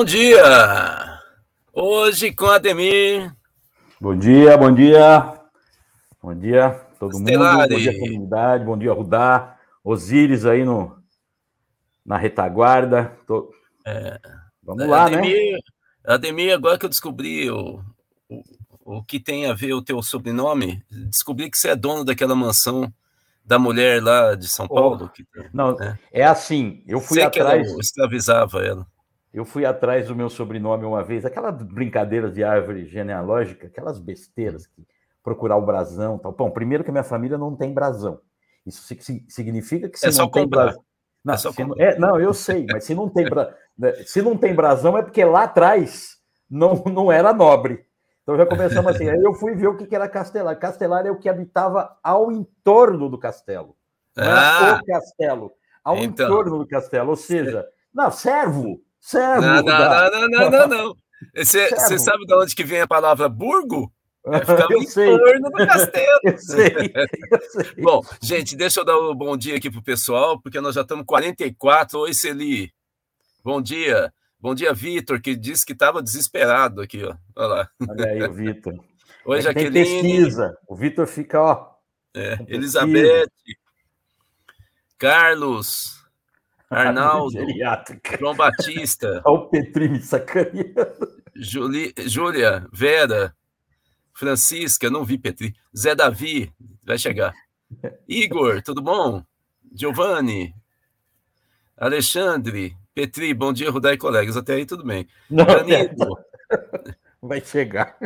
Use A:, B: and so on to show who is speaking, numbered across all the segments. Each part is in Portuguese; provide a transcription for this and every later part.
A: Bom dia! Hoje com Ademir.
B: Bom dia, bom dia. Bom dia, todo Estelari. mundo. Bom dia, comunidade. Bom dia, Rudá. Osíris aí no, na retaguarda. Tô... É,
A: Vamos lá, né? Ademir, né? Ademir, agora que eu descobri o, o, o que tem a ver o teu sobrenome, descobri que você é dono daquela mansão da mulher lá de São Paulo. Oh, que,
B: não, é. é assim, eu fui Sei atrás...
A: Que escravizava ela.
B: Eu fui atrás do meu sobrenome uma vez, aquelas brincadeiras de árvore genealógica, aquelas besteiras, que procurar o brasão tal. Bom, primeiro que a minha família não tem brasão. Isso significa que se é não tem brasão. Não, é não, é, não, eu sei, mas se não tem bra... Né, se não tem brasão é porque lá atrás não, não era nobre. Então já começamos assim. Aí eu fui ver o que era castelar. Castelar é o que habitava ao entorno do castelo. Ah, o castelo. Ao então, entorno do castelo. Ou seja, não, servo. Servo.
A: Não, não, não, não, não, não. Você, sabe de onde que vem a palavra burgo? É ficar em sei. torno do castelo. eu sei, eu sei. Bom, gente, deixa eu dar um bom dia aqui pro pessoal, porque nós já estamos 44. Oi, Celi. Bom dia. Bom dia, Vitor, que disse que estava desesperado aqui, ó. Olha lá.
B: Olha aí, o Vitor.
A: Oi, é Jaqueline. pesquisa.
B: O Vitor fica, ó.
A: É, Elizabeth. Carlos. Arnaldo, João Batista,
B: Olha o Petri me sacaneando.
A: Juli, Júlia, Vera, Francisca, não vi Petri, Zé Davi, vai chegar. Igor, tudo bom? Giovanni, Alexandre, Petri, bom dia, Rudai e colegas. Até aí tudo bem.
B: Não, Danilo. Vai chegar.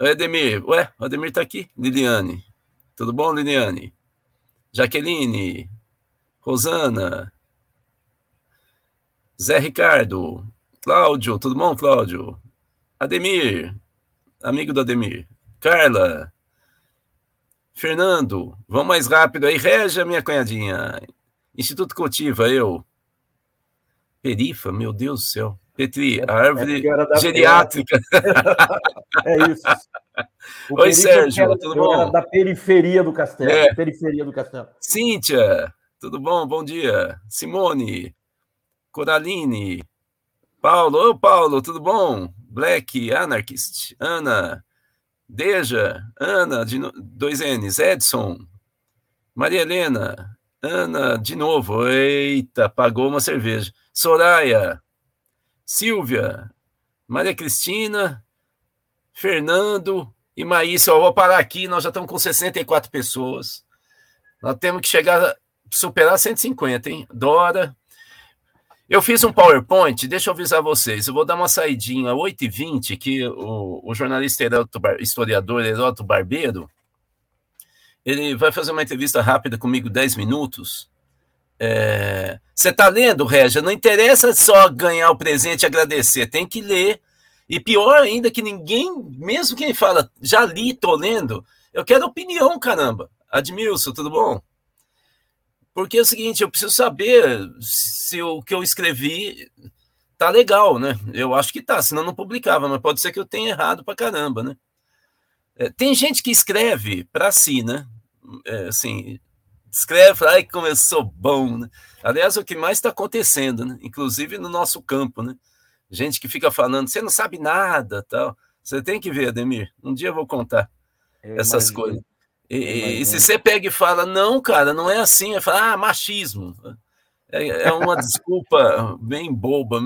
A: Edemir, ué, o Ademir tá aqui. Liliane, tudo bom, Liliane? Jaqueline, Rosana, Zé Ricardo, Cláudio, tudo bom, Cláudio? Ademir, amigo do Ademir. Carla, Fernando, vamos mais rápido aí. Regia, minha cunhadinha. Instituto Cultiva, eu. Perifa, meu Deus do céu. Petri, a árvore é geriátrica.
B: é isso.
A: O Oi, Sérgio, era, tudo bom?
B: da periferia do castelo. É. Periferia do castelo.
A: Cíntia, tudo bom? Bom dia. Simone, Coraline, Paulo. Ô, Paulo, tudo bom? Black, Anarchist, Ana, Deja, Ana, de no... dois N's, Edson, Maria Helena, Ana, de novo. Eita, pagou uma cerveja. Soraya, Silvia, Maria Cristina, Fernando e Maísa. Eu vou parar aqui, nós já estamos com 64 pessoas. Nós temos que chegar superar 150, hein? Dora. Eu fiz um PowerPoint, deixa eu avisar vocês. Eu vou dar uma saidinha às 8h20, que o, o jornalista Heroto, historiador Heroto Barbeiro, ele vai fazer uma entrevista rápida comigo, 10 minutos. É... Você está lendo, Régia? Não interessa só ganhar o presente e agradecer, tem que ler. E pior ainda que ninguém, mesmo quem fala, já li, tô lendo, eu quero opinião, caramba. Admilson, tudo bom? Porque é o seguinte, eu preciso saber se o que eu escrevi tá legal, né? Eu acho que tá, senão não publicava, mas pode ser que eu tenha errado pra caramba, né? É, tem gente que escreve para si, né? É, assim, escreve, ai, como eu sou bom, né? Aliás, é o que mais está acontecendo, né? Inclusive no nosso campo, né? Gente que fica falando, você não sabe nada, tal. Você tem que ver, Ademir. Um dia eu vou contar eu essas imagino. coisas. E, e, se você pega e fala, não, cara, não é assim, é falar, ah, machismo. É, é uma desculpa bem boba.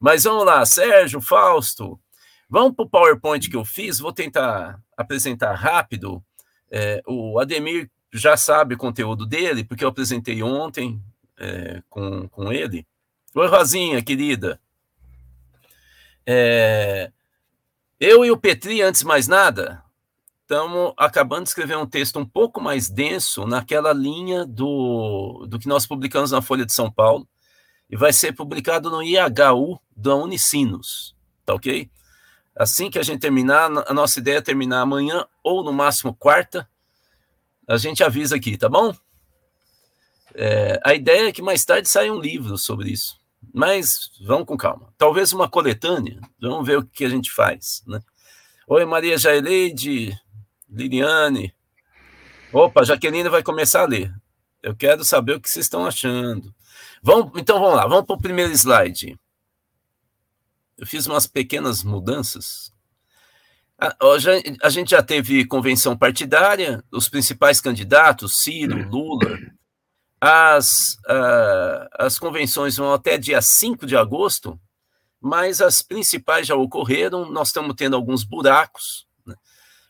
A: Mas vamos lá, Sérgio, Fausto, vamos para o PowerPoint que eu fiz, vou tentar apresentar rápido. É, o Ademir já sabe o conteúdo dele, porque eu apresentei ontem é, com, com ele. Oi, Rosinha, querida. É, eu e o Petri, antes de mais nada, estamos acabando de escrever um texto um pouco mais denso naquela linha do, do que nós publicamos na Folha de São Paulo e vai ser publicado no IHU da Unicinos, tá ok? Assim que a gente terminar, a nossa ideia é terminar amanhã ou no máximo quarta, a gente avisa aqui, tá bom? É, a ideia é que mais tarde saia um livro sobre isso, mas vamos com calma. Talvez uma coletânea, vamos ver o que a gente faz, né? Oi, Maria Jaileide, Liliane. Opa, Jaqueline vai começar a ler. Eu quero saber o que vocês estão achando. Vamos, então vamos lá, vamos para o primeiro slide. eu fiz umas pequenas mudanças. A, a gente já teve convenção partidária, os principais candidatos, Ciro, Lula. As, uh, as convenções vão até dia 5 de agosto, mas as principais já ocorreram. Nós estamos tendo alguns buracos?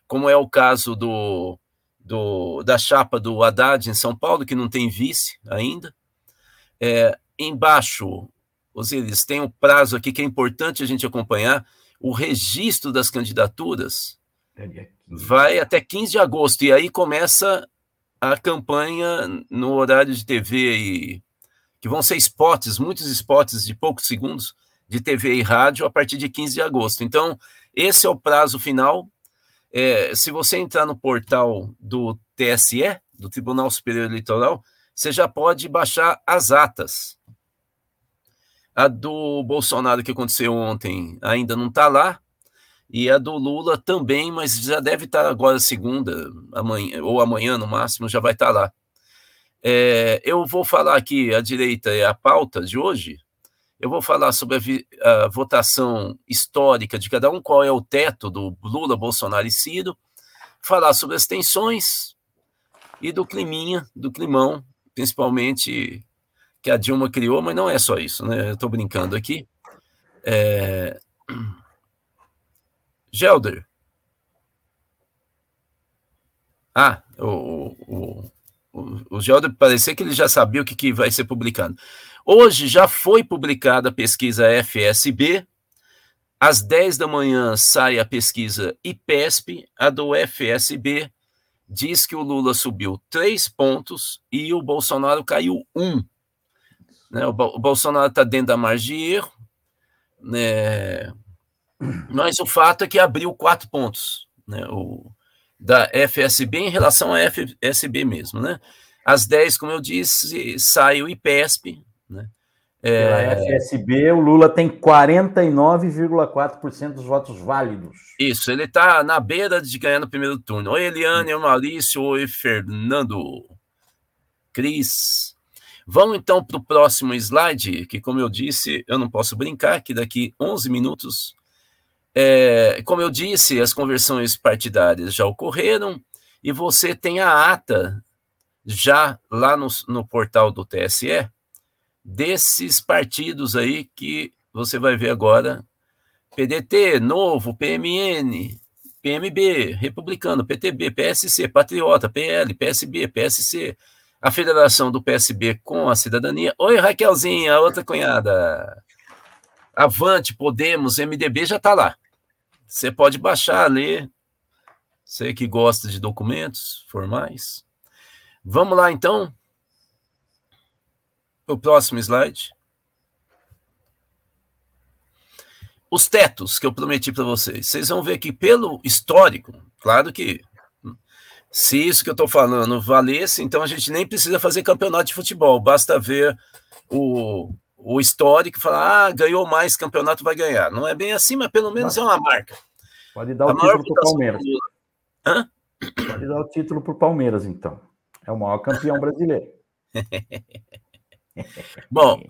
A: Como é o caso do, do, da chapa do Haddad em São Paulo, que não tem vice ainda. É, embaixo, Osiris, tem um prazo aqui que é importante a gente acompanhar, o registro das candidaturas vai até 15 de agosto, e aí começa a campanha no horário de TV, e, que vão ser spots, muitos spots de poucos segundos, de TV e rádio, a partir de 15 de agosto. Então, esse é o prazo final. É, se você entrar no portal do TSE, do Tribunal Superior Eleitoral, você já pode baixar as atas a do Bolsonaro que aconteceu ontem ainda não está lá. E a do Lula também, mas já deve estar tá agora segunda, amanhã, ou amanhã no máximo, já vai estar tá lá. É, eu vou falar aqui, a direita é a pauta de hoje. Eu vou falar sobre a, a, votação histórica de cada um, qual é o teto do Lula, Bolsonaro e Ciro. Falar sobre as tensões e do climinha, do climão, principalmente que a Dilma criou, mas não é só isso, né? Eu estou brincando aqui. É... Gelder. Ah, o, o, o, o Gelder parecia que ele já sabia o que, que vai ser publicado. Hoje já foi publicada a pesquisa FSB. Às 10 da manhã sai a pesquisa IPESP, a do FSB diz que o Lula subiu três pontos e o Bolsonaro caiu um. Né? O, Bolsonaro está dentro da margem de erro, né? mas o fato é que abriu quatro pontos né? o, da FSB em relação à FSB mesmo. Né? Às 10, como eu disse, sai o IPESP. Né?
B: É... Pela FSB, o Lula tem 49,4% dos votos válidos.
A: Isso, ele está na beira de ganhar no primeiro turno. Oi, Eliane, oi, Maurício, oi, Fernando. Cris. Vamos então para o próximo slide, que, como eu disse, eu não posso brincar, que daqui 11 minutos. É, como eu disse, as conversões partidárias já ocorreram e você tem a ata já lá no, no portal do TSE desses partidos aí que você vai ver agora: PDT, Novo, PMN, PMB, Republicano, PTB, PSC, Patriota, PL, PSB, PSC, a federação do PSB com a cidadania. Oi, Raquelzinha, outra cunhada. Avante, Podemos, MDB já está lá. Você pode baixar, ler. Você que gosta de documentos formais. Vamos lá, então. O próximo slide. Os tetos que eu prometi para vocês. Vocês vão ver que, pelo histórico, claro que se isso que eu estou falando valesse, então a gente nem precisa fazer campeonato de futebol, basta ver o, o histórico e falar, ah, ganhou mais campeonato, vai ganhar. Não é bem assim, mas pelo menos é uma marca.
B: Pode dar o título para o Palmeiras. Hã? Pode dar o título para o Palmeiras, então. É o maior campeão brasileiro.
A: Bom,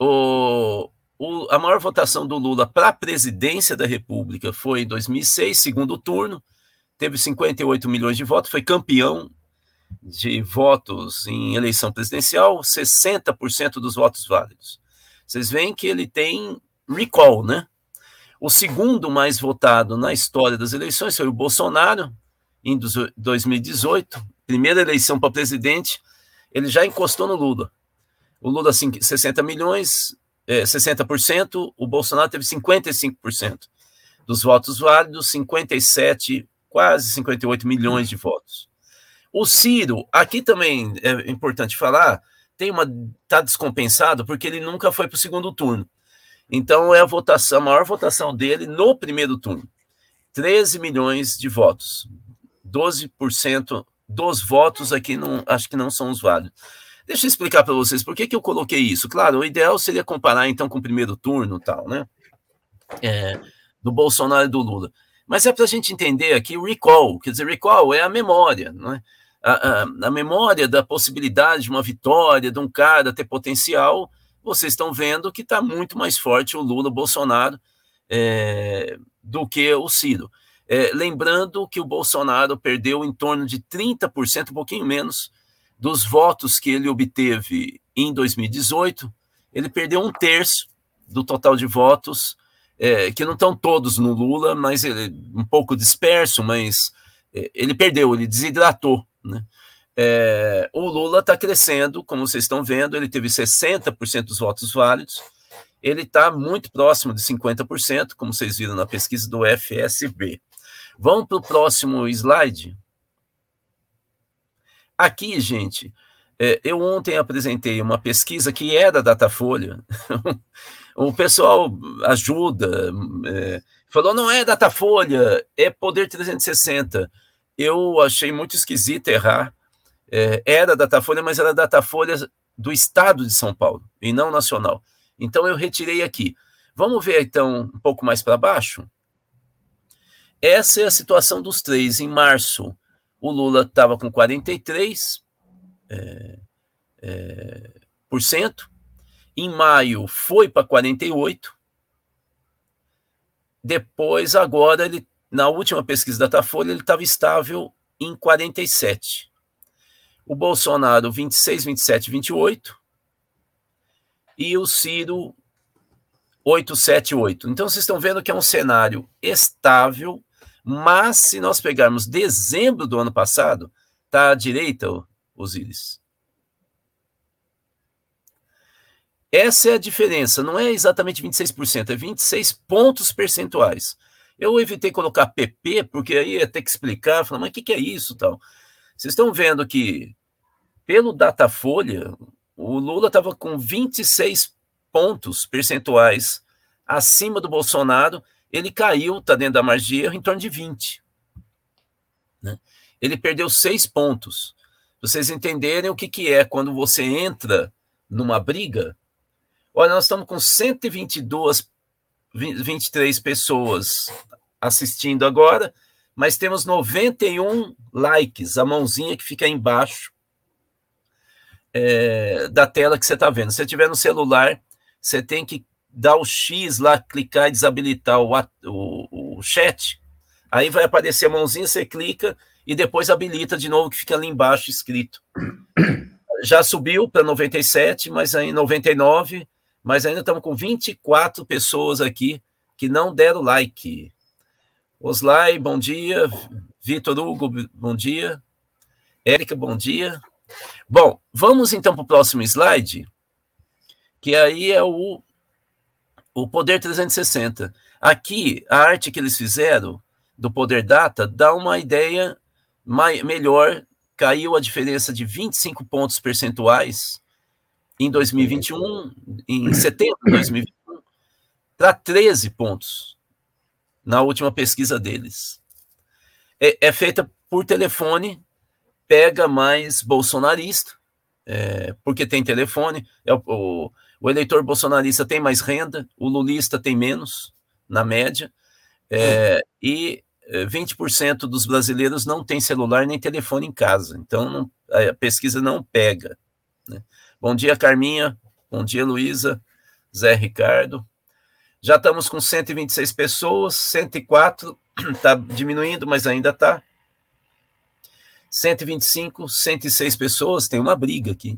A: o, o, a maior votação do Lula para a presidência da República foi em 2006, segundo turno teve 58 milhões de votos, foi campeão de votos em eleição presidencial, 60% dos votos válidos. Vocês veem que ele tem recall, né? O segundo mais votado na história das eleições foi o Bolsonaro, em 2018, primeira eleição para presidente, ele já encostou no Lula. O Lula, 60 milhões, é, 60%, o Bolsonaro teve 55% dos votos válidos, 57 quase 58 milhões de votos. O Ciro, aqui também é importante falar, tem uma tá descompensado porque ele nunca foi para o segundo turno. Então é a votação, a maior votação dele no primeiro turno. 13 milhões de votos. 12% dos votos aqui não, acho que não são os válidos. Deixa eu explicar para vocês por que, que eu coloquei isso. Claro, o ideal seria comparar então com o primeiro turno tal, né? É, do Bolsonaro e do Lula. Mas é para a gente entender aqui o recall, quer dizer, recall é a memória, não é? A, a, a, memória da possibilidade de uma vitória, de um cara ter potencial, vocês estão vendo que está muito mais forte o Lula, Bolsonaro, é, do que o Ciro. É, lembrando que o Bolsonaro perdeu em torno de 30%, um pouquinho menos, dos votos que ele obteve em 2018. Ele perdeu um terço do total de votos, é, que não estão todos no Lula, mas ele, um pouco disperso, mas é, ele perdeu, ele desidratou. Né? É, o Lula está crescendo, como vocês estão vendo, ele teve 60% dos votos válidos, ele está muito próximo de 50%, como vocês viram na pesquisa do FSB. Vamos para o próximo slide. Aqui, gente, é, eu ontem apresentei uma pesquisa que é da Datafolha. o pessoal ajuda, é, falou, não é Datafolha, é Poder 360. Eu achei muito esquisito errar. É, era Datafolha, mas era Datafolha do estado de São Paulo, e não nacional. Então eu retirei aqui. Vamos ver então um pouco mais para baixo? Essa é a situação dos três. Em março, o Lula estava com 43%. É, é, por cento. Em maio foi para 48%. Depois, agora, ele, na última pesquisa da Datafolha, ele estava estável em 47%. O Bolsonaro, 26, 27, 28 e o Ciro 878. Então vocês estão vendo que é um cenário estável, mas se nós pegarmos dezembro do ano passado, tá à direita, Osíris. Essa é a diferença, não é exatamente 26%, é 26 pontos percentuais. Eu evitei colocar PP, porque aí ia ter que explicar, falar, mas o que, que é isso tal? Vocês estão vendo que, pelo Datafolha, o Lula estava com 26 pontos percentuais acima do Bolsonaro, ele caiu, está dentro da margem de erro, em torno de 20. Né? Ele perdeu seis pontos. Vocês entenderem o que, que é quando você entra numa briga. Olha, nós estamos com 122, 23 pessoas assistindo agora, mas temos 91 likes, a mãozinha que fica aí embaixo é, da tela que você está vendo. Se você tiver no celular, você tem que dar o X lá, clicar e desabilitar o, o, o chat. Aí vai aparecer a mãozinha, você clica e depois habilita de novo, que fica ali embaixo escrito. Já subiu para 97, mas aí 99, mas ainda estamos com 24 pessoas aqui que não deram like. Oslai, bom dia. Vitor Hugo, bom dia. Érica, bom dia. Bom, vamos então para o próximo slide, que aí é o, o Poder 360. Aqui, a arte que eles fizeram do Poder Data dá uma ideia melhor. Caiu a diferença de 25 pontos percentuais em 2021, em setembro de 2021, para 13 pontos na última pesquisa deles. É, é feita por telefone pega mais bolsonarista, é, porque tem telefone, é o, o, o, eleitor bolsonarista tem mais renda, o lulista tem menos, na média, é, e 20% é, dos brasileiros não tem celular nem telefone em casa, então não, a pesquisa não pega. Né? Bom dia, Carminha, bom dia, Luísa, Zé Ricardo. Já estamos com 126 pessoas, 104 está diminuindo, mas ainda está. 125, 106 pessoas, tem uma briga aqui.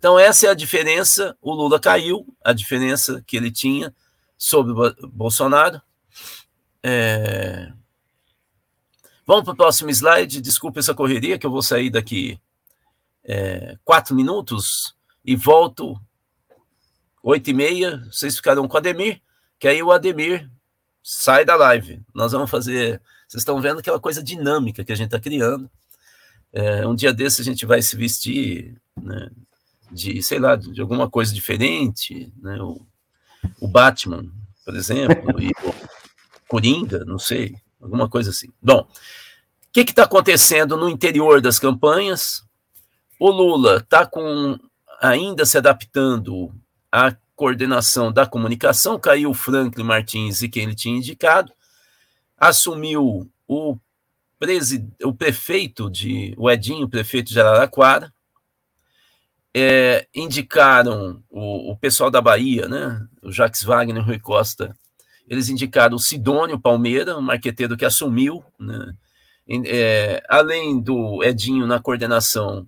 A: Então, essa é a diferença. O Lula caiu, a diferença que ele tinha sobre o Bolsonaro. É... Vamos para o próximo slide. Desculpa essa correria, que eu vou sair daqui é, quatro minutos e volto oito e meia. Vocês ficarão com o Ademir, que aí o Ademir sai da live. Nós vamos fazer. Vocês estão vendo aquela coisa dinâmica que a gente está criando. É, um dia desse a gente vai se vestir né, de, sei lá, de alguma coisa diferente, né, o, o Batman, por exemplo, e o Coringa, não sei, alguma coisa assim. Bom, o que está acontecendo no interior das campanhas? O Lula está com ainda se adaptando à coordenação da comunicação, caiu o Franklin Martins e quem ele tinha indicado, assumiu o o prefeito de, o Edinho, prefeito de Araraquara, é, indicaram o, o, pessoal da Bahia, né, o Jacques Wagner e o Rui Costa, eles indicaram o Sidônio Palmeira, um marqueteiro que assumiu, né? é, além do Edinho na coordenação,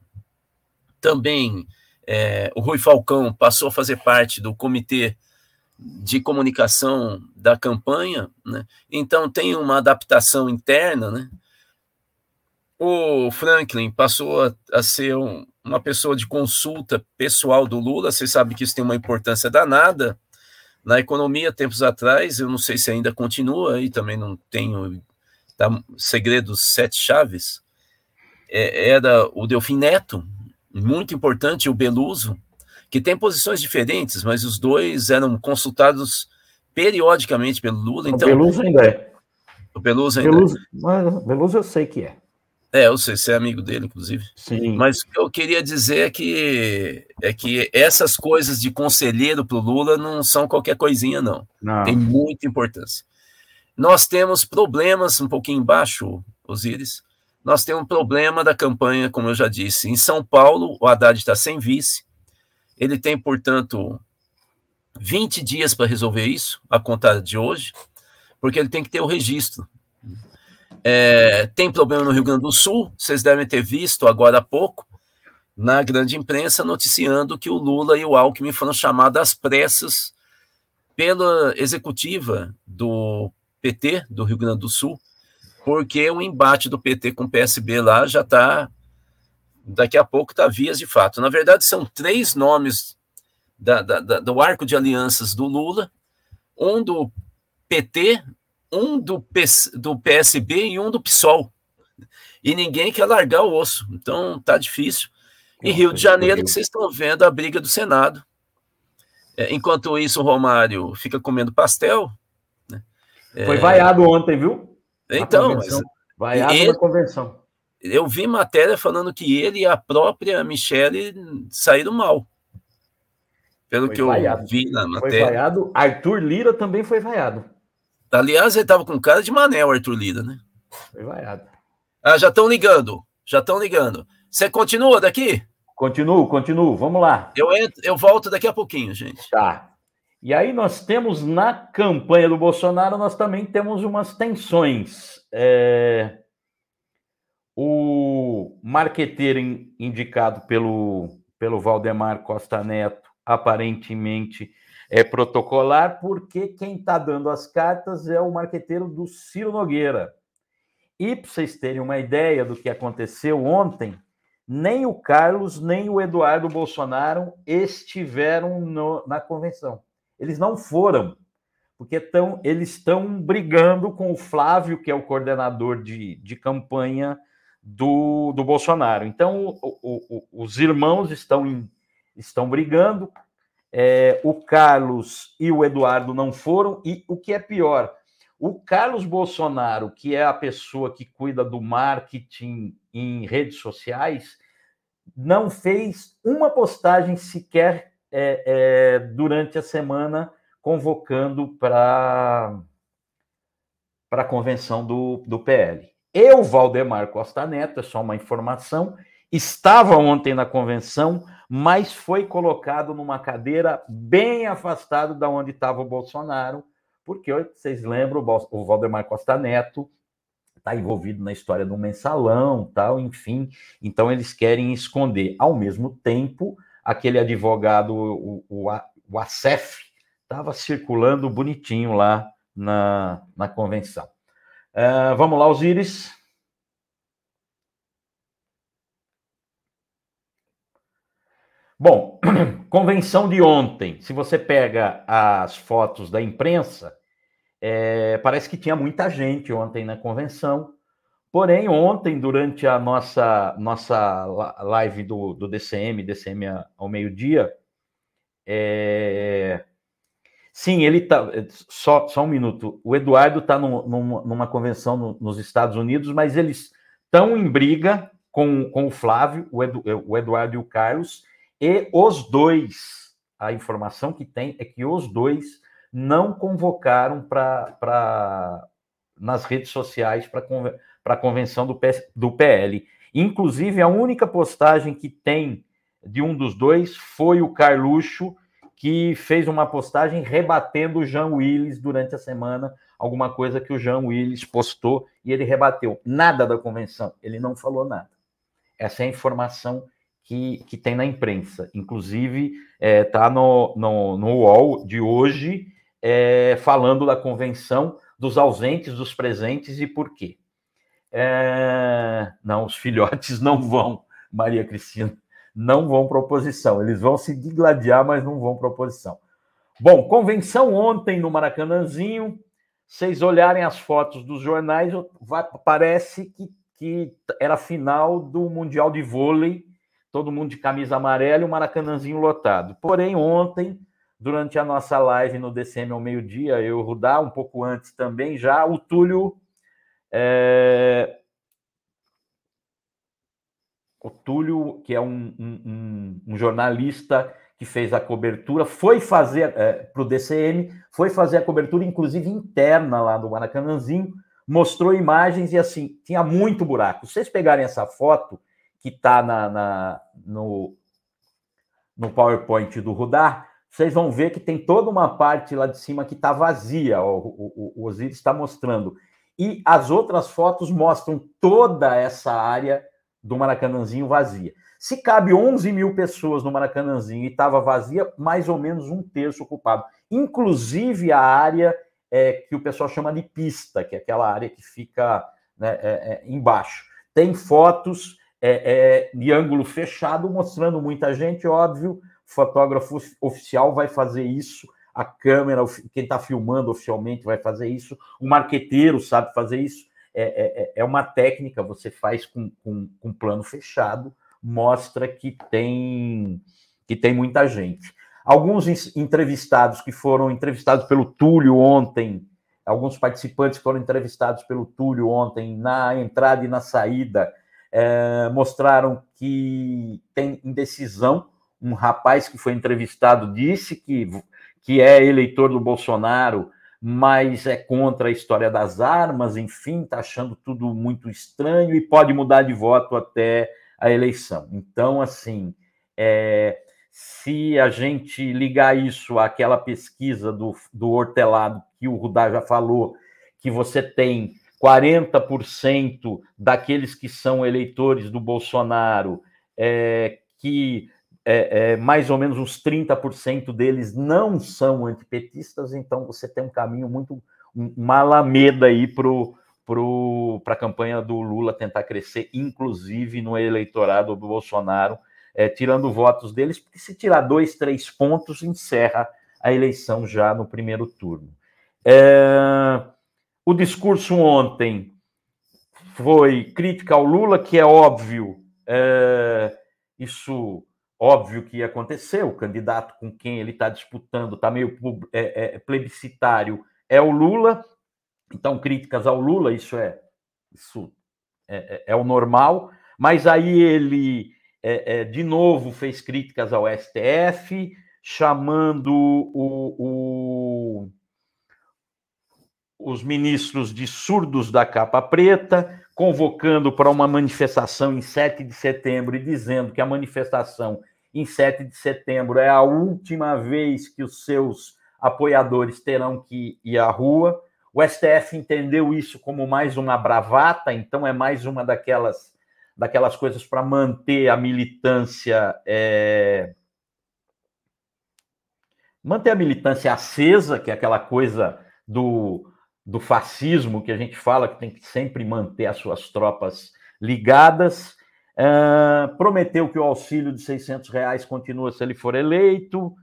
A: também é, o Rui Falcão passou a fazer parte do comitê de comunicação da campanha, né? então tem uma adaptação interna. Né? O Franklin passou a, a ser um, uma pessoa de consulta pessoal do Lula, você sabe que isso tem uma importância danada na economia, tempos atrás, eu não sei se ainda continua, e também não tenho tá, segredos sete chaves, é, era o Delfim Neto, muito importante, o Beluso, que tem posições diferentes, mas os dois eram consultados periodicamente pelo Lula. Então,
B: o Beluso ainda é.
A: O Beluso ainda
B: Beluso, é. Beluso eu sei que é.
A: É, eu sei, você é amigo dele, inclusive.
B: Sim.
A: Mas o que eu queria dizer é que, é que essas coisas de conselheiro para o Lula não são qualquer coisinha, não. não. Tem muita importância. Nós temos problemas um pouquinho embaixo, Osíris. Nós temos um problema da campanha, como eu já disse. Em São Paulo, o Haddad está sem vice. Ele tem, portanto, 20 dias para resolver isso, a contar de hoje, porque ele tem que ter o registro. É, tem problema no Rio Grande do Sul, vocês devem ter visto agora há pouco, na grande imprensa, noticiando que o Lula e o Alckmin foram chamados às pressas pela executiva do PT do Rio Grande do Sul, porque o embate do PT com o PSB lá já está, daqui a pouco está vias de fato. Na verdade, são três nomes da, da, da, do arco de alianças do Lula, um do PT, um do, PS, do PSB e um do PSOL. E ninguém quer largar o osso. Então tá difícil. Em Rio de Janeiro, que vocês estão vendo a briga do Senado. É, enquanto isso, o Romário fica comendo pastel.
B: Né? Foi é... vaiado ontem, viu?
A: Então, mas...
B: vaiado ele... na convenção.
A: Eu vi matéria falando que ele e a própria Michele saíram mal. Pelo foi que vaiado. eu vi na matéria.
B: Foi vaiado. Arthur Lira também foi vaiado.
A: Aliás, ele estava com cara de Manel, Arthur Lira, né?
B: Foi vaiado.
A: Ah, já estão ligando. Já estão ligando. Você continua daqui?
B: Continuo, continuo. Vamos lá.
A: Eu, entro, eu volto daqui a pouquinho, gente.
B: Tá. E aí nós temos na campanha do Bolsonaro, nós também temos umas tensões. É... O marqueteiro indicado pelo, pelo Valdemar Costa Neto, aparentemente é protocolar, porque quem está dando as cartas é o marqueteiro do Ciro Nogueira. E para vocês terem uma ideia do que aconteceu ontem, nem o Carlos nem o Eduardo Bolsonaro estiveram no, na convenção. Eles não foram, porque tão, eles estão brigando com o Flávio, que é o coordenador de, de campanha do, do Bolsonaro. Então, o, o, os irmãos estão, em, estão brigando, é, o Carlos e o Eduardo não foram, e o que é pior, o Carlos Bolsonaro, que é a pessoa que cuida do marketing em redes sociais, não fez uma postagem sequer é, é, durante a semana convocando para a convenção do, do PL. Eu, Valdemar Costa Neto, é só uma informação, estava ontem na convenção, mas foi colocado numa cadeira bem afastado da onde estava o Bolsonaro, porque vocês lembram, o Valdemar Costa Neto está envolvido na história do mensalão, tal, enfim. Então eles querem esconder. Ao mesmo tempo, aquele advogado, o, o, o ACEF, estava circulando bonitinho lá na, na convenção. Uh, vamos lá, Osíris. Bom, convenção de ontem. Se você pega as fotos da imprensa, é, parece que tinha muita gente ontem na convenção. Porém, ontem, durante a nossa, nossa live do, do DCM, DCM ao meio-dia, é... sim, ele está. Só, só um minuto. O Eduardo está numa, numa, convenção no, nos Estados Unidos, mas eles estão em briga com, com o Flávio, o, Edu, o Eduardo e o Carlos e os dois, a informação que tem é que os dois não convocaram para nas redes sociais para a convenção do, PS, do PL. Inclusive, a única postagem que tem de um dos dois foi o Carluxo, que fez uma postagem rebatendo o Jean Willis durante a semana, alguma coisa que o Jean Willis postou e ele rebateu. Nada da convenção, ele não falou nada. Essa é a informação que, que tem na imprensa. Inclusive, está é, tá no, no, no UOL de hoje, é, falando da convenção, dos ausentes, dos presentes e por quê. É... Não, os filhotes não vão, Maria Cristina, não vão para oposição. Eles vão se digladiar, mas não vão para oposição. Bom, convenção ontem no Maracanãzinho. Vocês olharem as fotos dos jornais, vai, parece que, que era final do Mundial de Vôlei, todo mundo de camisa amarela e o Maracanãzinho lotado. Porém, ontem durante a nossa live no DCM ao meio-dia, eu Rudá, um pouco antes também, já o Túlio. É... O Túlio, que é um, um, um, jornalista que fez a cobertura, foi fazer é, para o DCM, foi fazer a cobertura, inclusive interna lá do Maracanãzinho, mostrou imagens e assim, tinha muito buraco. Se vocês pegarem essa foto que está na, na, no, no PowerPoint do Rudá, vocês vão ver que tem toda uma parte lá de cima que está vazia, o, o, o Osiris está mostrando. E as outras fotos mostram toda essa área do Maracanãzinho vazia. Se cabe 11 mil pessoas no Maracanãzinho e estava vazia, mais ou menos um terço ocupado. Inclusive a área é, que o pessoal chama de pista, que é aquela área que fica né, é, é, embaixo. Tem fotos é, é, de ângulo fechado mostrando muita gente, óbvio, fotógrafo oficial vai fazer isso, a câmera, quem está filmando oficialmente vai fazer isso, o marqueteiro sabe fazer isso. É, é, é, é uma técnica, você faz com, com, com plano fechado, mostra que tem, que tem muita gente. Alguns entrevistados que foram entrevistados pelo Túlio ontem, alguns participantes foram entrevistados pelo Túlio ontem na entrada e na saída, é, mostraram que tem indecisão um rapaz que foi entrevistado disse que, que é eleitor do Bolsonaro, mas é contra a história das armas, enfim, está achando tudo muito estranho e pode mudar de voto até a eleição. Então, assim, é, se a gente ligar isso àquela pesquisa do, do hortelado que o Rudá já falou, que você tem 40% daqueles que são eleitores do Bolsonaro é, que é, é, mais ou menos uns 30% deles não são antipetistas, então você tem um caminho muito, uma alameda aí para pro, a campanha do Lula tentar crescer, inclusive no eleitorado do Bolsonaro, é, tirando votos deles, porque se tirar dois, três pontos, encerra a eleição já no primeiro turno. É, o discurso ontem foi crítica ao Lula, que é óbvio, é, isso Óbvio que ia acontecer, o candidato com quem ele está disputando está meio é, é, plebiscitário, é o Lula. Então, críticas ao Lula, isso é isso é, é, é o normal. Mas aí ele, é, é, de novo, fez críticas ao STF, chamando o, o, os ministros de surdos da capa preta, convocando para uma manifestação em 7 de setembro e dizendo que a manifestação em 7 de setembro é a última vez que os seus apoiadores terão que ir à rua. O STF entendeu isso como mais uma bravata, então é mais uma daquelas, daquelas coisas para manter a militância. É... Manter a militância acesa, que é aquela coisa do, do fascismo que a gente fala que tem que sempre manter as suas tropas ligadas. Uh, prometeu que o auxílio de 600 reais continua se ele for eleito.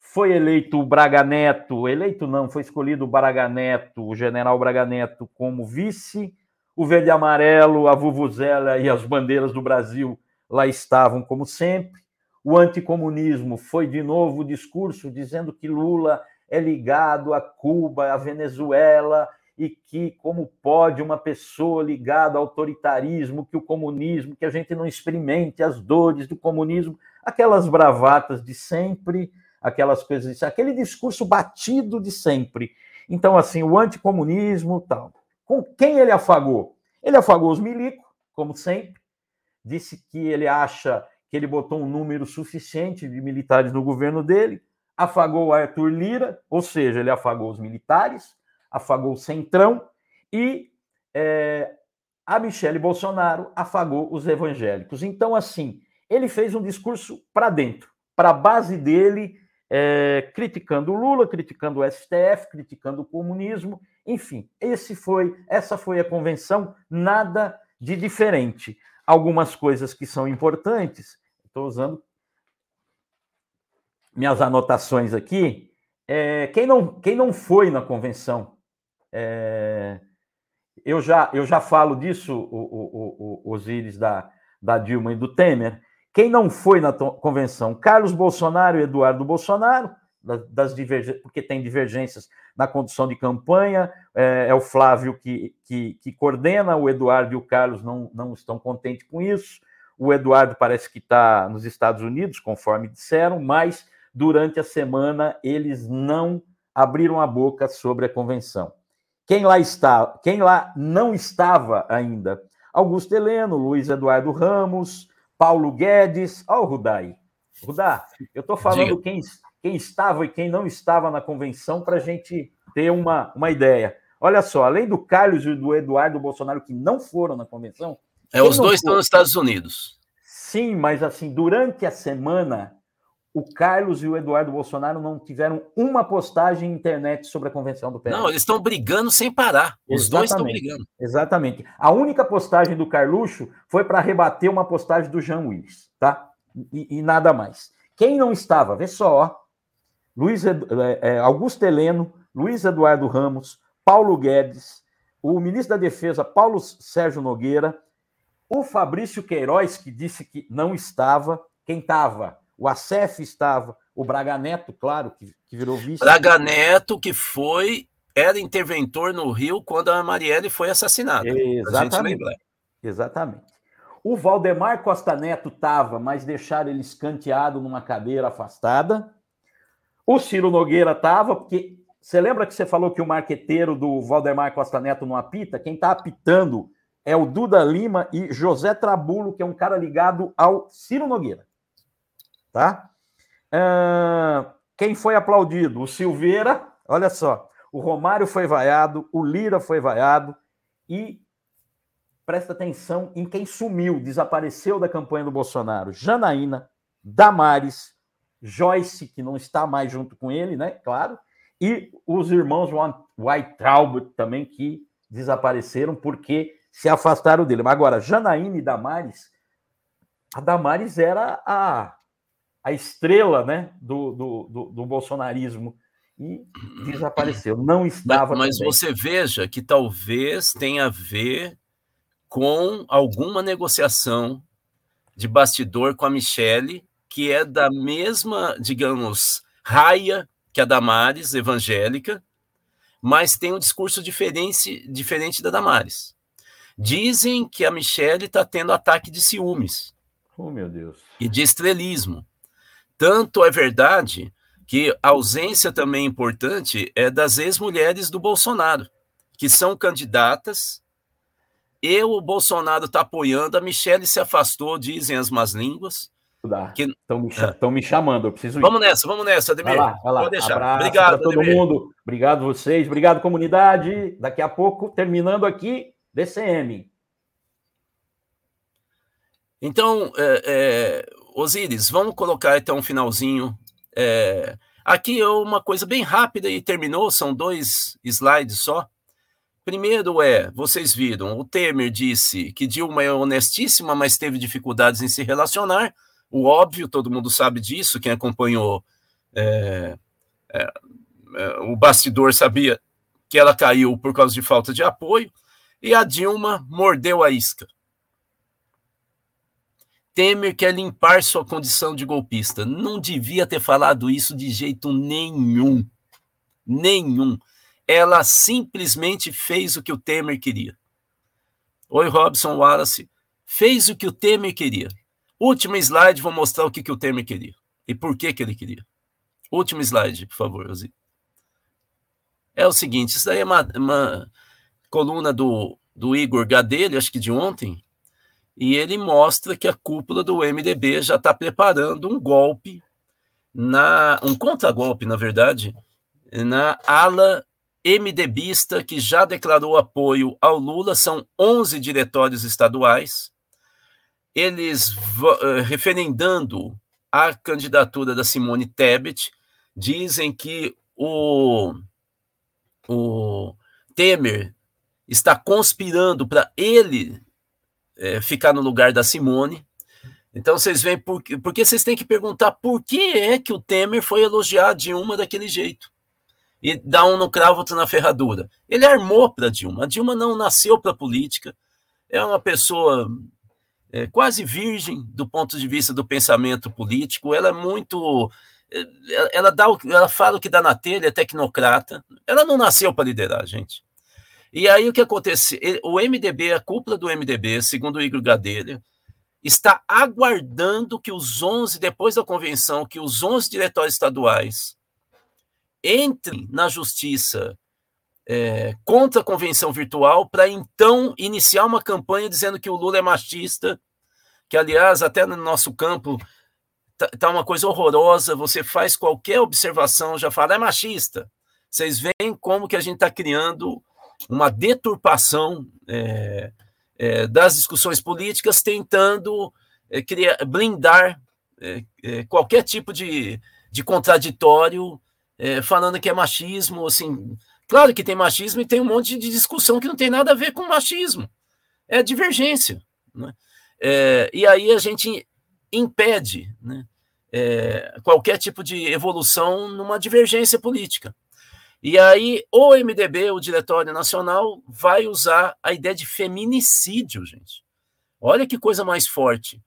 B: Foi eleito o Braga Neto, eleito não, foi escolhido o Braga Neto, o general Braga Neto, como vice. O verde e amarelo, a Vuvuzela e as bandeiras do Brasil lá estavam, como sempre. O anticomunismo foi de novo o discurso dizendo que Lula é ligado a Cuba, a Venezuela, e que como pode uma pessoa ligada ao autoritarismo, que o comunismo, que a gente não experimente as dores do comunismo, aquelas bravatas de sempre, aquelas coisas, aquele discurso batido de sempre. Então, assim, o anticomunismo, tal. Com quem ele afagou? Ele afagou os milicos, como sempre, disse que ele acha que ele botou um número suficiente de militares no governo dele, afagou Arthur Lira, ou seja, ele afagou os militares, afagou o Centrão e é, a Michele Bolsonaro afagou os evangélicos. Então, assim, ele fez um discurso para dentro, para a base dele, é, criticando o Lula, criticando o STF, criticando o comunismo, enfim, esse foi, essa foi a convenção, nada de diferente. Algumas coisas que são importantes, estou usando minhas anotações aqui. É, quem, não, quem não foi na convenção, é, eu, já, eu já falo disso, o, o, o, da, da Dilma e do Temer. Quem não foi na convenção? Carlos Bolsonaro e Eduardo Bolsonaro, das divergências, porque tem divergências na condução de campanha, é, é o Flávio que, que, que, coordena, o Eduardo e o Carlos não, não estão contentes com isso. O Eduardo parece que está nos Estados Unidos, conforme disseram, mas durante a semana eles não abriram a boca sobre a convenção. Quem lá está, quem lá não estava ainda? Augusto Heleno, Luiz Eduardo Ramos, Paulo Guedes, ó, oh, Rudai. Rudá, eu estou falando quem, quem estava e quem não estava na convenção para a gente ter uma, uma ideia. Olha só, além do Carlos e do Eduardo Bolsonaro que não foram na convenção.
A: É, os dois estão nos Estados Unidos.
B: Sim, mas assim, durante a semana, o Carlos e o Eduardo Bolsonaro não tiveram uma postagem na internet sobre a convenção do PL.
A: Não, eles estão brigando sem parar. Os exatamente, dois estão brigando.
B: Exatamente. A única postagem do Carluxo foi para rebater uma postagem do Jean Willis, tá? E, e, nada mais. Quem não estava, vê só, Luiz, é, é, Augusto Heleno, Luiz Eduardo Ramos, Paulo Guedes, o ministro da Defesa, Paulo Sérgio Nogueira, o Fabrício Queiroz, que disse que não estava, quem estava? O Acef estava, o Braga Neto, claro, que, que virou vice.
A: Braga Neto, que foi, era interventor no Rio quando a Marielle foi assassinada.
B: Exatamente. Exatamente. O Valdemar Costa Neto estava, mas deixaram ele escanteado numa cadeira afastada. O Ciro Nogueira estava, porque você lembra que você falou que o marqueteiro do Valdemar Costa Neto não apita? Quem está apitando é o Duda Lima e José Trabulo, que é um cara ligado ao Ciro Nogueira. Tá? Quem foi aplaudido? O Silveira, olha só. O Romário foi vaiado, o Lira foi vaiado e presta atenção em quem sumiu, desapareceu da campanha do Bolsonaro. Janaína, Damares, Joyce, que não está mais junto com ele, né? Claro, e os irmãos White também, que desapareceram porque se afastaram dele. Mas agora, Janaína e Damares, a Damares era a, a estrela né, do, do, do, do bolsonarismo e desapareceu. Não estava.
A: Mas, mas você veja que talvez tenha a ver com alguma negociação de bastidor com a Michelle que é da mesma, digamos, raia que a Damares, evangélica, mas tem um discurso diferente, diferente da Damares. Dizem que a Michelle está tendo ataque de ciúmes.
B: Oh, meu Deus.
A: E de estrelismo. Tanto é verdade que a ausência também importante é das ex-mulheres do Bolsonaro, que são candidatas. E o Bolsonaro está apoiando, a Michelle se afastou, dizem as más línguas.
B: Estão me, é. me, chamando, eu preciso
A: ir. Vamos nessa, vamos nessa, Ademir. Vai lá, vai lá. Pode deixar.
B: Abraço obrigado, todo Ademir. mundo. Obrigado vocês, obrigado comunidade. Daqui a pouco, terminando aqui, DCM.
A: Então, é, é, Osíris, vamos colocar então um finalzinho. É, aqui é uma coisa bem rápida e terminou, são dois slides só. Primeiro é, vocês viram, o Temer disse que Dilma é honestíssima, mas teve dificuldades em se relacionar o óbvio, todo mundo sabe disso, quem acompanhou é, é, é, o bastidor sabia que ela caiu por causa de falta de apoio, e a Dilma mordeu a isca. Temer quer limpar sua condição de golpista. Não devia ter falado isso de jeito nenhum. Nenhum. Ela simplesmente fez o que o Temer queria. Oi, Robson Wallace. Fez o que o Temer queria. Último slide, vou mostrar o que, que o Temer queria e por que, que ele queria. Último slide, por favor, Rosi. É o seguinte: isso daí é uma, uma coluna do, do Igor Gadelha, acho que de ontem, e ele mostra que a cúpula do MDB já está preparando um golpe na um contragolpe, na verdade, na ala MDBista que já declarou apoio ao Lula, são 11 diretórios estaduais. Eles uh, referendando a candidatura da Simone Tebet, dizem que o, o Temer está conspirando para ele é, ficar no lugar da Simone. Então vocês veem por, porque vocês têm que perguntar por que é que o Temer foi elogiar a Dilma daquele jeito e dar um no cravo, outro na ferradura. Ele armou para Dilma. A Dilma não nasceu para política. É uma pessoa é, quase virgem do ponto de vista do pensamento político. Ela é muito é, ela dá ela fala o que dá na telha, é tecnocrata. Ela não nasceu para liderar, gente. E aí o que acontece? O MDB, a cúpula do MDB, segundo o Igor Gadelha, está aguardando que os 11, depois da convenção, que os 11 diretórios estaduais entrem na justiça é, contra a convenção virtual para então iniciar uma campanha dizendo que o Lula é machista, que aliás até no nosso campo tá, tá uma coisa horrorosa, você faz qualquer observação, já fala, é machista. Vocês veem como que a gente está criando uma deturpação é, é, das discussões políticas, tentando é, criar, blindar é, é, qualquer tipo de, de contraditório, é, falando que é machismo. Assim, claro que tem machismo e tem um monte de discussão que não tem nada a ver com machismo. É divergência. Né? e aí a gente impede né, qualquer tipo de evolução numa divergência política. E aí, o MDB, o Diretório Nacional, vai usar a ideia de feminicídio, gente. Olha que coisa mais forte.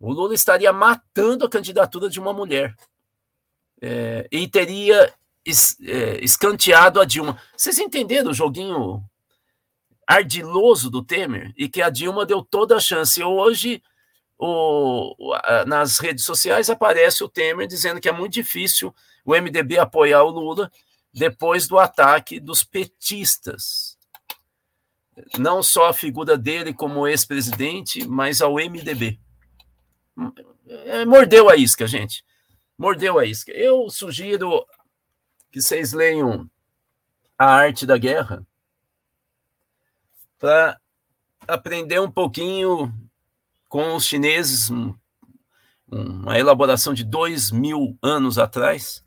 A: O Lula estaria matando a candidatura de uma mulher. É, e teria es, é, escanteado a Dilma. Vocês entenderam o joguinho ardiloso do Temer? E que a Dilma deu toda a chance. Hoje, o, nas redes sociais, aparece o Temer dizendo que é muito difícil o MDB apoiar o Lula depois do ataque dos petistas. Não só a figura dele como ex-presidente, mas ao MDB. É, mordeu a isca, gente. Mordeu a isca. Eu sugiro que vocês leiam A Arte da Guerra para aprender um pouquinho com os chineses, uma elaboração de dois mil anos atrás,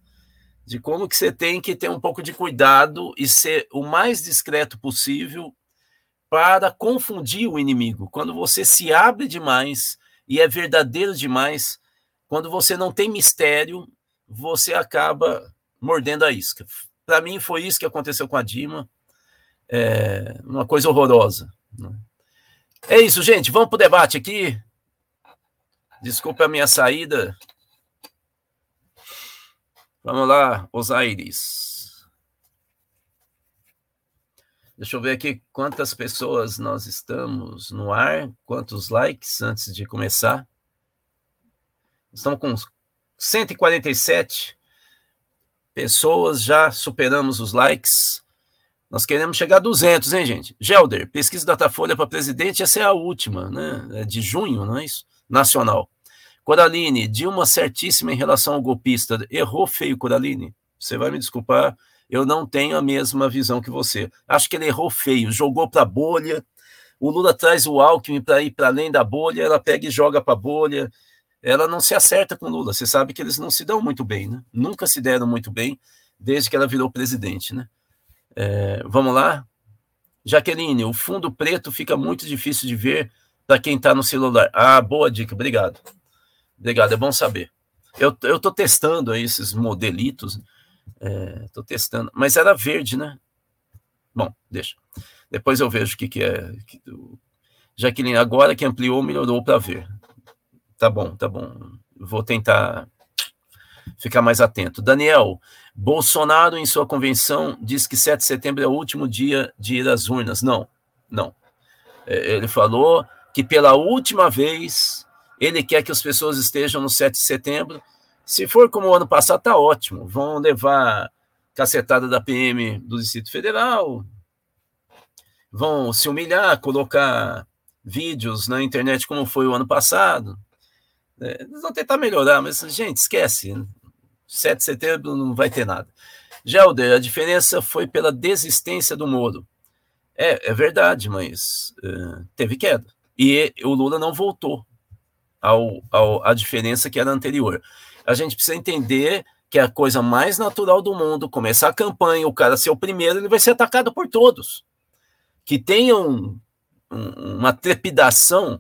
A: de como que você tem que ter um pouco de cuidado e ser o mais discreto possível para confundir o inimigo. Quando você se abre demais e é verdadeiro demais, quando você não tem mistério, você acaba mordendo a isca. Para mim foi isso que aconteceu com a Dima, é uma coisa horrorosa. Né? É isso, gente. Vamos para o debate aqui. Desculpa a minha saída. Vamos lá, Osiris. Deixa eu ver aqui quantas pessoas nós estamos no ar, quantos likes antes de começar. Estamos com 147 pessoas, já superamos os likes. Nós queremos chegar a 200, hein, gente? Gelder, pesquisa Datafolha para presidente, essa é a última, né? É de junho, não é isso? Nacional. Coraline, Dilma certíssima em relação ao golpista. Errou feio, Coraline. Você vai me desculpar, eu não tenho a mesma visão que você. Acho que ele errou feio, jogou para a bolha. O Lula traz o Alckmin para ir para além da bolha, ela pega e joga para a bolha. Ela não se acerta com o Lula. Você sabe que eles não se dão muito bem, né? Nunca se deram muito bem desde que ela virou presidente, né? É, vamos lá? Jaqueline, o fundo preto fica muito difícil de ver para quem está no celular. Ah, boa dica, obrigado. Obrigado, é bom saber. Eu estou testando aí esses modelitos, estou é, testando, mas era verde, né? Bom, deixa. Depois eu vejo o que, que é. Jaqueline, agora que ampliou, melhorou para ver. Tá bom, tá bom. Vou tentar ficar mais atento. Daniel, Bolsonaro, em sua convenção, diz que 7 de setembro é o último dia de ir às urnas. Não, não. É, ele falou que pela última vez ele quer que as pessoas estejam no 7 de setembro. Se for como o ano passado, tá ótimo. Vão levar cacetada da PM do Distrito Federal, vão se humilhar, colocar vídeos na internet como foi o ano passado. É, eles vão tentar melhorar, mas, gente, esquece. 7 de setembro não vai ter nada. Gelder, a diferença foi pela desistência do Moro. É, é verdade, mas uh, teve queda. E o Lula não voltou ao, ao, à diferença que era anterior. A gente precisa entender que é a coisa mais natural do mundo, começar a campanha, o cara ser o primeiro, ele vai ser atacado por todos. Que tenham um, uma trepidação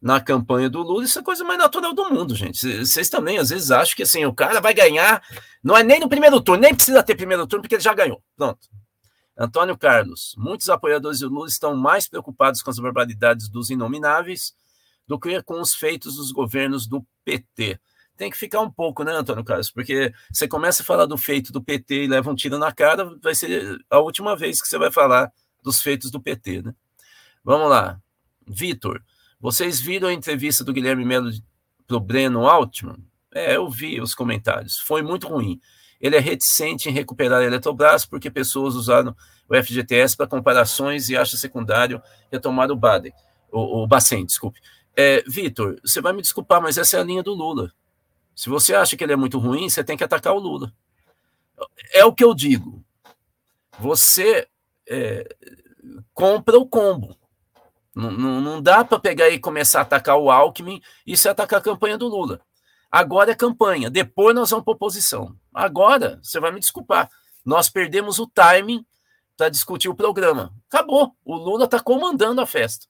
A: na campanha do Lula, isso é a coisa mais natural do mundo, gente. Vocês também, às vezes, acham que assim, o cara vai ganhar, não é nem no primeiro turno, nem precisa ter primeiro turno, porque ele já ganhou. Pronto. Antônio Carlos, muitos apoiadores do Lula estão mais preocupados com as barbaridades dos inomináveis do que com os feitos dos governos do PT. Tem que ficar um pouco, né, Antônio Carlos? Porque você começa a falar do feito do PT e leva um tiro na cara, vai ser a última vez que você vai falar dos feitos do PT, né? Vamos lá. Vitor, vocês viram a entrevista do Guilherme Melo para o Breno Altman? É, eu vi os comentários. Foi muito ruim. Ele é reticente em recuperar a Eletrobras porque pessoas usaram o FGTS para comparações e acha secundário retomar o Baden, o, o Bacen, desculpe. É, Vitor, você vai me desculpar, mas essa é a linha do Lula. Se você acha que ele é muito ruim, você tem que atacar o Lula. É o que eu digo. Você é, compra o combo. Não, não, dá para pegar e começar a atacar o Alckmin e se atacar a campanha do Lula. Agora é campanha, depois nós vamos para oposição. Agora, você vai me desculpar, nós perdemos o timing para discutir o programa. Acabou, o Lula está comandando a festa.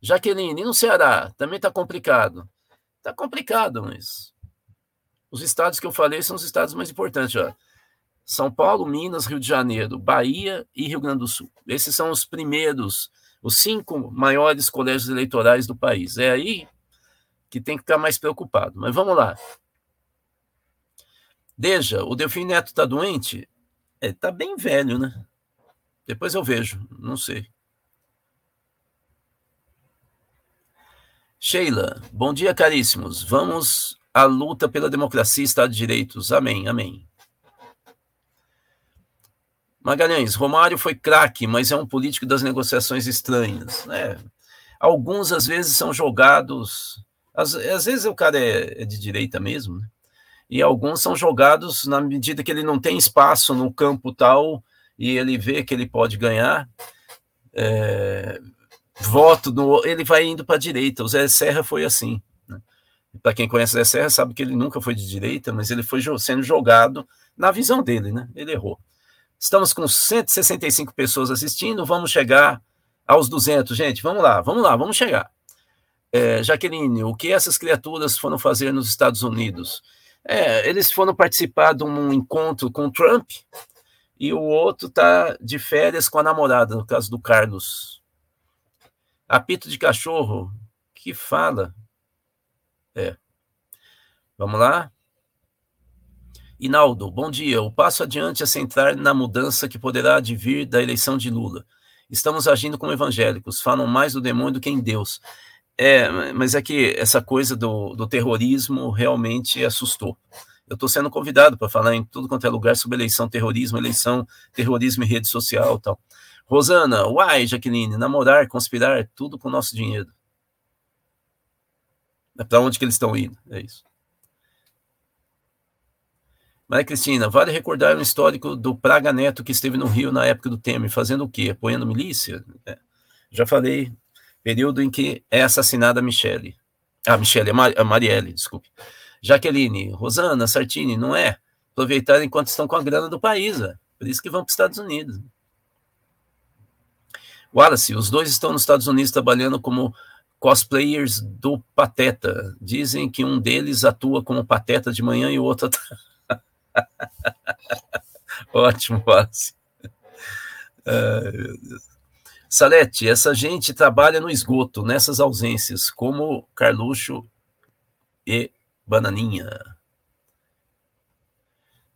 A: Jaqueline, e no Ceará? Também está complicado. Está complicado, mas os estados que eu falei são os estados mais importantes. Ó. São Paulo, Minas, Rio de Janeiro, Bahia e Rio Grande do Sul. Esses são os primeiros os cinco maiores colégios eleitorais do país. É aí que tem que ficar mais preocupado. Mas vamos lá. Deja, o Delfim Neto está doente? É, tá bem velho, né? Depois eu vejo, não sei. Sheila, bom dia, caríssimos. Vamos à luta pela democracia e Estado de Direitos. Amém, amém. Magalhães, Romário foi craque, mas é um político das negociações estranhas. Né? Alguns, às vezes, são jogados. Às, às vezes o cara é, é de direita mesmo, né? e alguns são jogados na medida que ele não tem espaço no campo tal e ele vê que ele pode ganhar. É, voto, no, ele vai indo para a direita. O Zé Serra foi assim. Né? Para quem conhece o Zé Serra, sabe que ele nunca foi de direita, mas ele foi sendo jogado na visão dele, né? Ele errou. Estamos com 165 pessoas assistindo, vamos chegar aos 200. Gente, vamos lá, vamos lá, vamos chegar. É, Jaqueline, o que essas criaturas foram fazer nos Estados Unidos? É, eles foram participar de um encontro com Trump e o outro está de férias com a namorada, no caso do Carlos. Apito de cachorro, que fala. É. Vamos lá? Inaldo, bom dia. O passo adiante é centrar na mudança que poderá advir da eleição de Lula. Estamos agindo como evangélicos, falam mais do demônio do que em Deus. É, mas é que essa coisa do, do terrorismo realmente assustou. Eu estou sendo convidado para falar em tudo quanto é lugar sobre eleição, terrorismo, eleição, terrorismo e rede social tal. Rosana, uai, Jaqueline, namorar, conspirar, tudo com nosso dinheiro. É para onde que eles estão indo? É isso. Maria Cristina, vale recordar um histórico do Praga Neto que esteve no Rio na época do Temer, fazendo o quê? Apoiando milícia? É. Já falei, período em que é assassinada a Michele. Ah, Michele, a Marielle, desculpe. Jaqueline, Rosana, Sartini, não é? Aproveitar enquanto estão com a grana do país, é. por isso que vão para os Estados Unidos. Wallace, os dois estão nos Estados Unidos trabalhando como cosplayers do Pateta. Dizem que um deles atua como Pateta de manhã e o outro Ótimo, Wallace. Salete, essa gente trabalha no esgoto, nessas ausências, como Carluxo e Bananinha.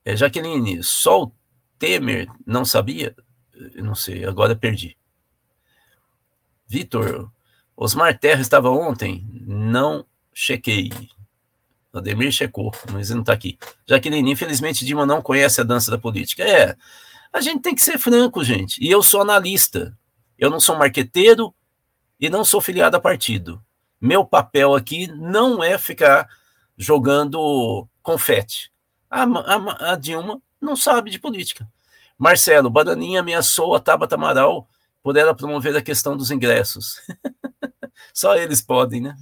A: É, Jaqueline, só o Temer não sabia? Não sei, agora perdi. Vitor, Osmar Terra estava ontem? Não chequei. Ademir checou, mas ele não está aqui. Jaqueline, infelizmente, Dilma não conhece a dança da política. É, a gente tem que ser franco, gente. E eu sou analista. Eu não sou marqueteiro e não sou filiado a partido. Meu papel aqui não é ficar jogando confete. A, a, a Dilma não sabe de política. Marcelo, Bananinha ameaçou a Tabata Amaral por ela promover a questão dos ingressos. Só eles podem, né?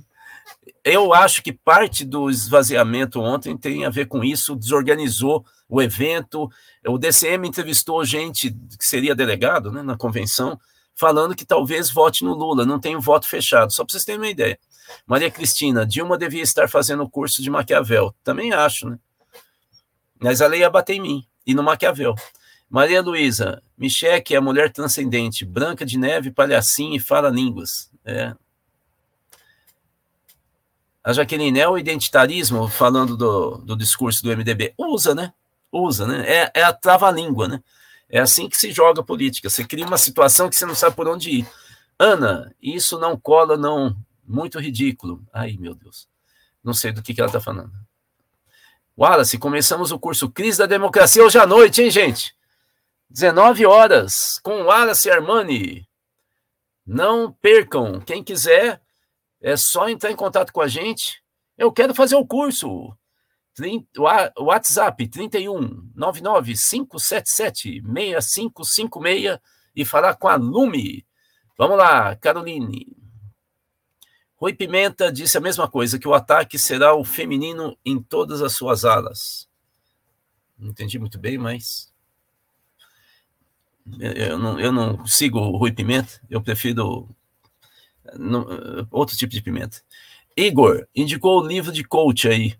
A: Eu acho que parte do esvaziamento ontem tem a ver com isso, desorganizou o evento. O DCM entrevistou gente que seria delegado né, na convenção, falando que talvez vote no Lula, não tem um voto fechado, só para vocês terem uma ideia. Maria Cristina, Dilma devia estar fazendo o curso de Maquiavel. Também acho, né? Mas a lei ia bater em mim e no Maquiavel. Maria Luísa, Micheque é a mulher transcendente, branca de neve, palhacinha e fala línguas. É. A Jaqueline, é o identitarismo, falando do, do discurso do MDB? Usa, né? Usa, né? É, é a trava-língua, né? É assim que se joga política. Você cria uma situação que você não sabe por onde ir. Ana, isso não cola, não. Muito ridículo. Ai, meu Deus. Não sei do que, que ela está falando. Wallace, começamos o curso Crise da Democracia hoje à noite, hein, gente? 19 horas, com Wallace Armani. Não percam. Quem quiser, é só entrar em contato com a gente. Eu quero fazer o curso. WhatsApp 31 99 577 6556 e falar com a Lume. Vamos lá, Caroline. Rui Pimenta disse a mesma coisa, que o ataque será o feminino em todas as suas alas. Não entendi muito bem, mas. Eu não, eu não sigo o Rui Pimenta, eu prefiro não, outro tipo de pimenta. Igor, indicou o livro de coach aí.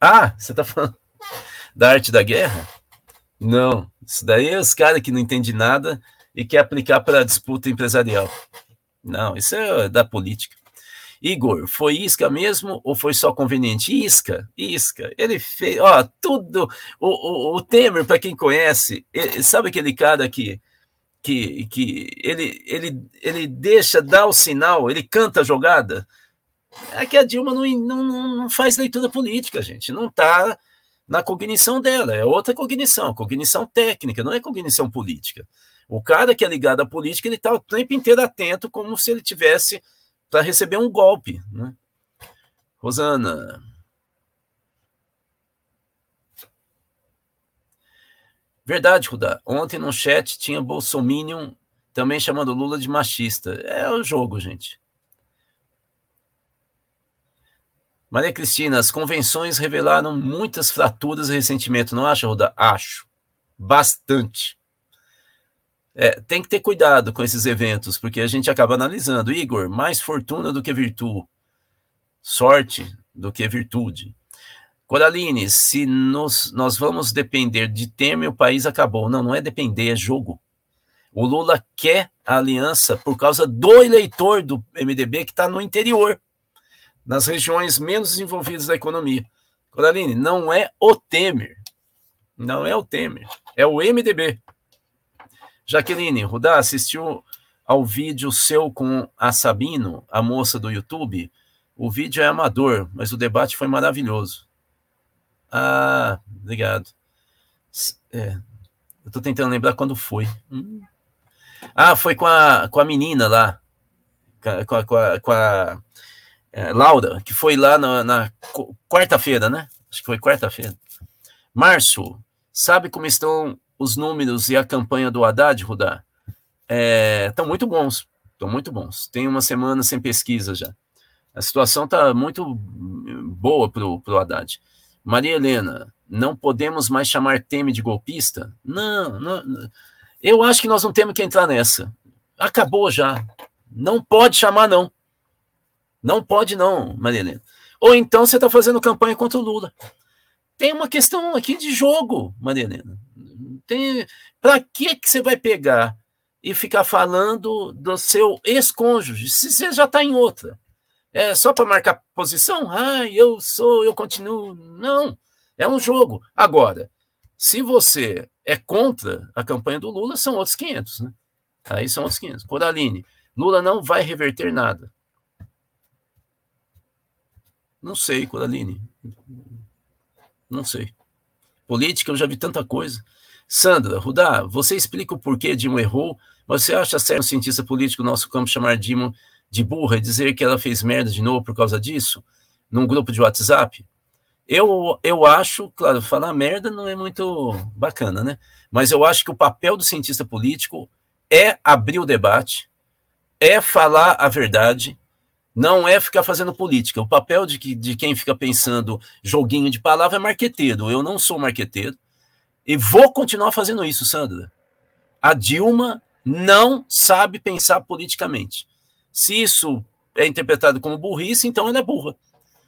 A: ah, você tá falando da arte da guerra? Não, isso daí é os caras que não entendem nada e quer aplicar para disputa empresarial. Não, isso é da política. Igor, foi isca mesmo ou foi só conveniente? Isca, isca. Ele fez, ó, tudo. O, o, o Temer, para quem conhece, ele, sabe aquele cara que, que, que ele, ele, ele deixa, dá o sinal, ele canta a jogada? É que a Dilma não, não, não faz leitura política, gente. Não está na cognição dela, é outra cognição, cognição técnica, não é cognição política. O cara que é ligado à política, ele está o tempo inteiro atento, como se ele tivesse para receber um golpe. Né? Rosana. Verdade, Rudá. Ontem no chat tinha Bolsominion também chamando Lula de machista. É o jogo, gente. Maria Cristina, as convenções revelaram muitas fraturas e ressentimento, não acha, Rudá? Acho. Bastante. É, tem que ter cuidado com esses eventos, porque a gente acaba analisando. Igor, mais fortuna do que virtude, sorte do que virtude. Coraline, se nos, nós vamos depender de Temer, o país acabou. Não, não é depender, é jogo. O Lula quer a aliança por causa do eleitor do MDB que está no interior, nas regiões menos desenvolvidas da economia. Coraline, não é o Temer. Não é o Temer, é o MDB. Jaqueline, Rudá, assistiu ao vídeo seu com a Sabino, a moça do YouTube? O vídeo é amador, mas o debate foi maravilhoso. Ah, obrigado. É, eu tô tentando lembrar quando foi. Hum. Ah, foi com a, com a menina lá, com a, com a, com a é, Laura, que foi lá na, na quarta-feira, né? Acho que foi quarta-feira. Março, sabe como estão os números e a campanha do Haddad, Rudá, estão é, muito bons. Estão muito bons. Tem uma semana sem pesquisa já. A situação está muito boa para o Haddad. Maria Helena, não podemos mais chamar Temer de golpista? Não, não, eu acho que nós não temos que entrar nessa. Acabou já. Não pode chamar, não. Não pode, não, Maria Helena. Ou então você está fazendo campanha contra o Lula. Tem uma questão aqui de jogo, Maria Helena. Tem... Para que, que você vai pegar e ficar falando do seu ex-cônjuge se você já está em outra? É só para marcar posição? Ah, eu sou, eu continuo. Não, é um jogo. Agora, se você é contra a campanha do Lula, são outros 500, né? Aí são outros 500. Coraline, Lula não vai reverter nada. Não sei, Coraline. Não sei. Política, eu já vi tanta coisa. Sandra, Rudá, você explica o porquê Dilma errou, mas você acha certo um cientista político no nosso campo chamar Dilma de burra e dizer que ela fez merda de novo por causa disso? Num grupo de WhatsApp? Eu, eu acho, claro, falar merda não é muito bacana, né? Mas eu acho que o papel do cientista político é abrir o debate, é falar a verdade, não é ficar fazendo política. O papel de, que, de quem fica pensando joguinho de palavra é marqueteiro. Eu não sou marqueteiro e vou continuar fazendo isso, Sandra. A Dilma não sabe pensar politicamente. Se isso é interpretado como burrice, então ela é burra.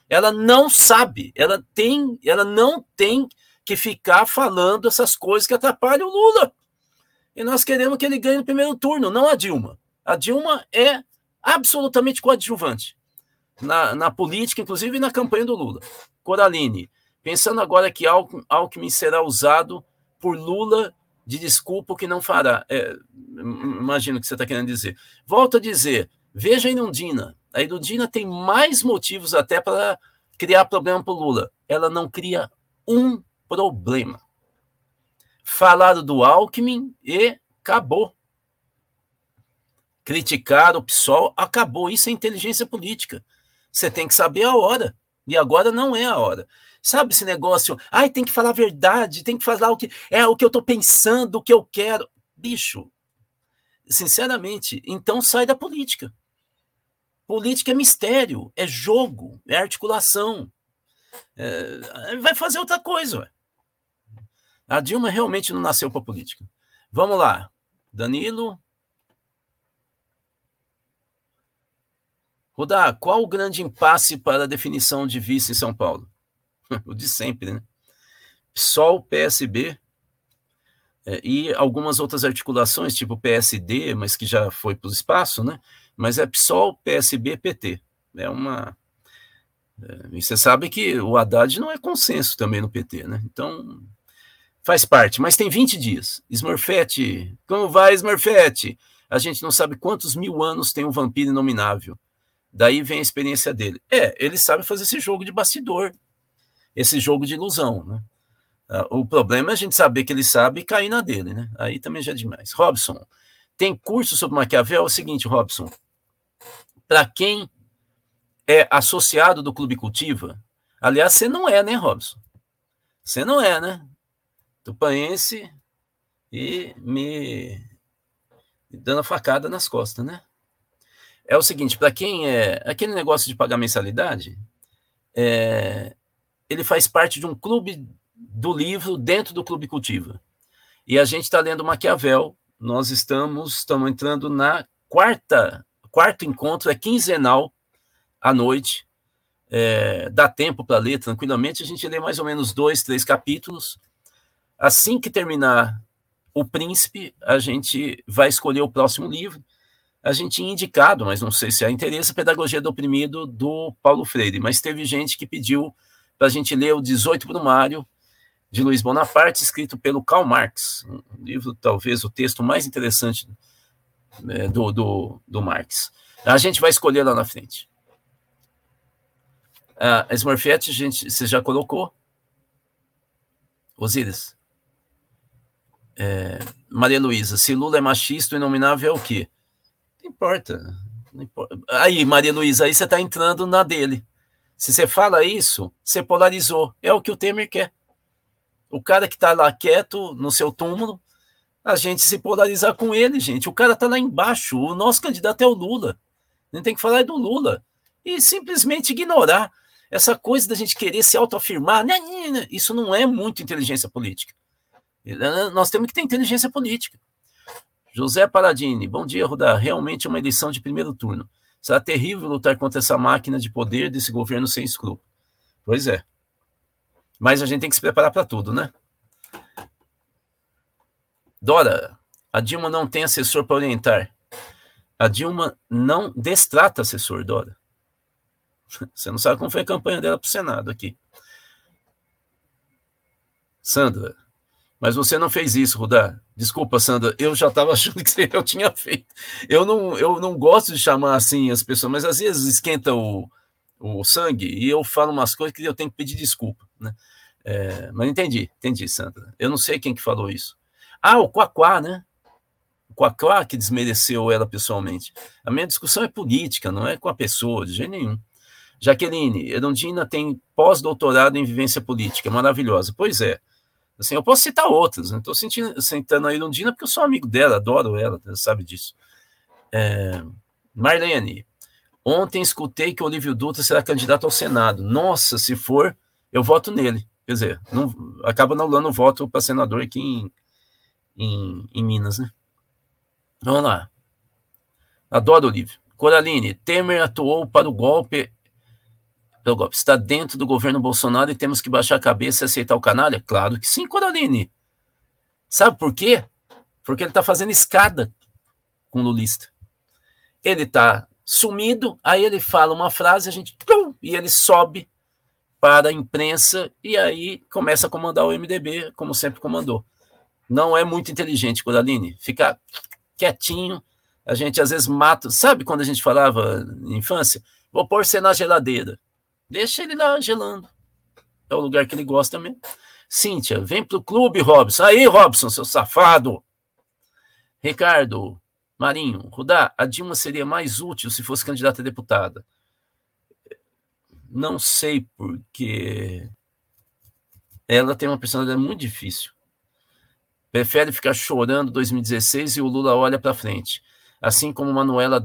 A: Ela não sabe, ela tem, ela não tem que ficar falando essas coisas que atrapalham o Lula. E nós queremos que ele ganhe no primeiro turno, não a Dilma. A Dilma é absolutamente coadjuvante na, na política, inclusive na campanha do Lula. Coraline, pensando agora que Alckmin será usado por Lula de desculpa que não fará. É, imagino o que você está querendo dizer. Volto a dizer, veja a Inundina. A Inundina tem mais motivos até para criar problema para o Lula. Ela não cria um problema. Falaram do Alckmin e acabou criticar o PSOL, acabou. Isso é inteligência política. Você tem que saber a hora. E agora não é a hora. Sabe esse negócio? Ai, tem que falar a verdade, tem que falar o que é o que eu estou pensando, o que eu quero. Bicho, sinceramente, então sai da política. Política é mistério, é jogo, é articulação. É, vai fazer outra coisa. Ué. A Dilma realmente não nasceu para política. Vamos lá. Danilo, Rudá, qual o grande impasse para a definição de vice em São Paulo? o de sempre, né? PSOL, PSB é, e algumas outras articulações, tipo PSD, mas que já foi para o espaço, né? Mas é PSOL, PSB, PT. É uma. É, e você sabe que o Haddad não é consenso também no PT, né? Então, faz parte, mas tem 20 dias. Smurfette, como vai, Smurfette? A gente não sabe quantos mil anos tem um vampiro inominável. Daí vem a experiência dele. É, ele sabe fazer esse jogo de bastidor, esse jogo de ilusão, né? Ah, o problema é a gente saber que ele sabe e cair na dele, né? Aí também já é demais. Robson, tem curso sobre Maquiavel? É o seguinte, Robson. Para quem é associado do Clube Cultiva, aliás, você não é, né, Robson? Você não é, né? Tupaense e me dando a facada nas costas, né? é o seguinte: para quem é aquele negócio de pagar mensalidade, é, ele faz parte de um clube do livro dentro do Clube Cultiva. E a gente está lendo Maquiavel. Nós estamos, estamos entrando na quarta, quarto encontro, é quinzenal à noite. É, dá tempo para ler tranquilamente. A gente lê mais ou menos dois, três capítulos. Assim que terminar O Príncipe, a gente vai escolher o próximo livro a gente tinha indicado, mas não sei se há interesse, Pedagogia do Oprimido do Paulo Freire, mas teve gente que pediu para a gente ler o 18 Brumário, de Luiz Bonaparte, escrito pelo Karl Marx, um livro, talvez, o texto mais interessante né, do, do, do Marx. A gente vai escolher lá na frente. A Smurfette, gente, você já colocou? Osíris. É, Maria Luísa, se Lula é machista, o inominável é o quê? Não importa. Não importa. Aí, Maria Luísa, aí você está entrando na dele. Se você fala isso, você polarizou. É o que o Temer quer. O cara que está lá quieto no seu túmulo, a gente se polarizar com ele, gente. O cara está lá embaixo. O nosso candidato é o Lula. A gente tem que falar do Lula. E simplesmente ignorar essa coisa da gente querer se autoafirmar. Né, né, né, isso não é muito inteligência política. Nós temos que ter inteligência política. José Paradini, bom dia, Rudá. Realmente uma eleição de primeiro turno. Será terrível lutar contra essa máquina de poder desse governo sem escrúpulo. Pois é. Mas a gente tem que se preparar para tudo, né? Dora, a Dilma não tem assessor para orientar. A Dilma não destrata assessor, Dora. Você não sabe como foi a campanha dela para o Senado aqui. Sandra, mas você não fez isso, Rudá. Desculpa, Sandra, eu já estava achando que eu tinha feito. Eu não, eu não gosto de chamar assim as pessoas, mas às vezes esquenta o, o sangue e eu falo umas coisas que eu tenho que pedir desculpa. Né? É, mas entendi, entendi, Sandra. Eu não sei quem que falou isso. Ah, o Quaquá, né? O Quaquá que desmereceu ela pessoalmente. A minha discussão é política, não é com a pessoa, de jeito nenhum. Jaqueline, Erundina tem pós-doutorado em vivência política, maravilhosa. Pois é. Assim, eu posso citar outras, né? estou sentando a Erundina porque eu sou amigo dela, adoro ela, sabe disso. É, Marlene, ontem escutei que o Olívio Dutra será candidato ao Senado. Nossa, se for, eu voto nele. Quer dizer, não, acaba o voto para senador aqui em, em, em Minas, né? Vamos lá. Adoro Olívio. Coraline, Temer atuou para o golpe pelo golpe. Está dentro do governo Bolsonaro e temos que baixar a cabeça e aceitar o canalha? Claro que sim, Coraline. Sabe por quê? Porque ele está fazendo escada com o lulista. Ele está sumido, aí ele fala uma frase, a gente e ele sobe para a imprensa e aí começa a comandar o MDB, como sempre comandou. Não é muito inteligente, Coraline. Ficar quietinho, a gente às vezes mata. Sabe quando a gente falava na infância? Vou pôr você na geladeira. Deixa ele lá gelando. É o lugar que ele gosta mesmo. Cíntia, vem pro clube, Robson. Aí, Robson, seu safado. Ricardo, Marinho, Rudá, a Dilma seria mais útil se fosse candidata a deputada. Não sei porque ela tem uma personalidade muito difícil. Prefere ficar chorando 2016 e o Lula olha para frente. Assim como Manuela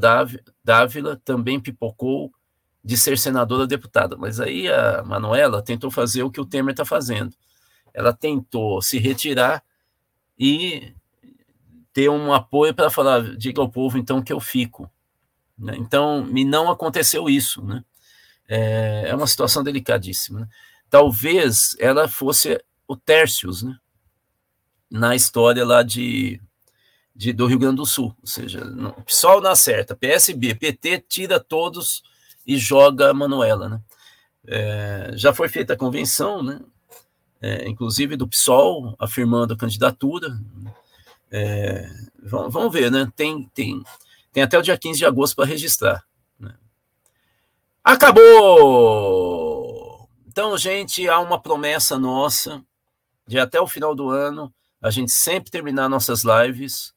A: Dávila também pipocou de ser senadora deputada. Mas aí a Manuela tentou fazer o que o Temer está fazendo. Ela tentou se retirar e ter um apoio para falar, diga ao povo então que eu fico. Né? Então, me não aconteceu isso. Né? É, é uma situação delicadíssima. Né? Talvez ela fosse o Tércius, né? na história lá de, de, do Rio Grande do Sul. Ou seja, o PSOL na certa, PSB, PT tira todos e joga a Manuela. Né? É, já foi feita a convenção, né? É, inclusive do PSOL, afirmando a candidatura. É, vamos, vamos, ver, né? Tem, tem, tem até o dia 15 de agosto para registrar. Né? Acabou! Então, gente, há uma promessa nossa de até o final do ano a gente sempre terminar nossas lives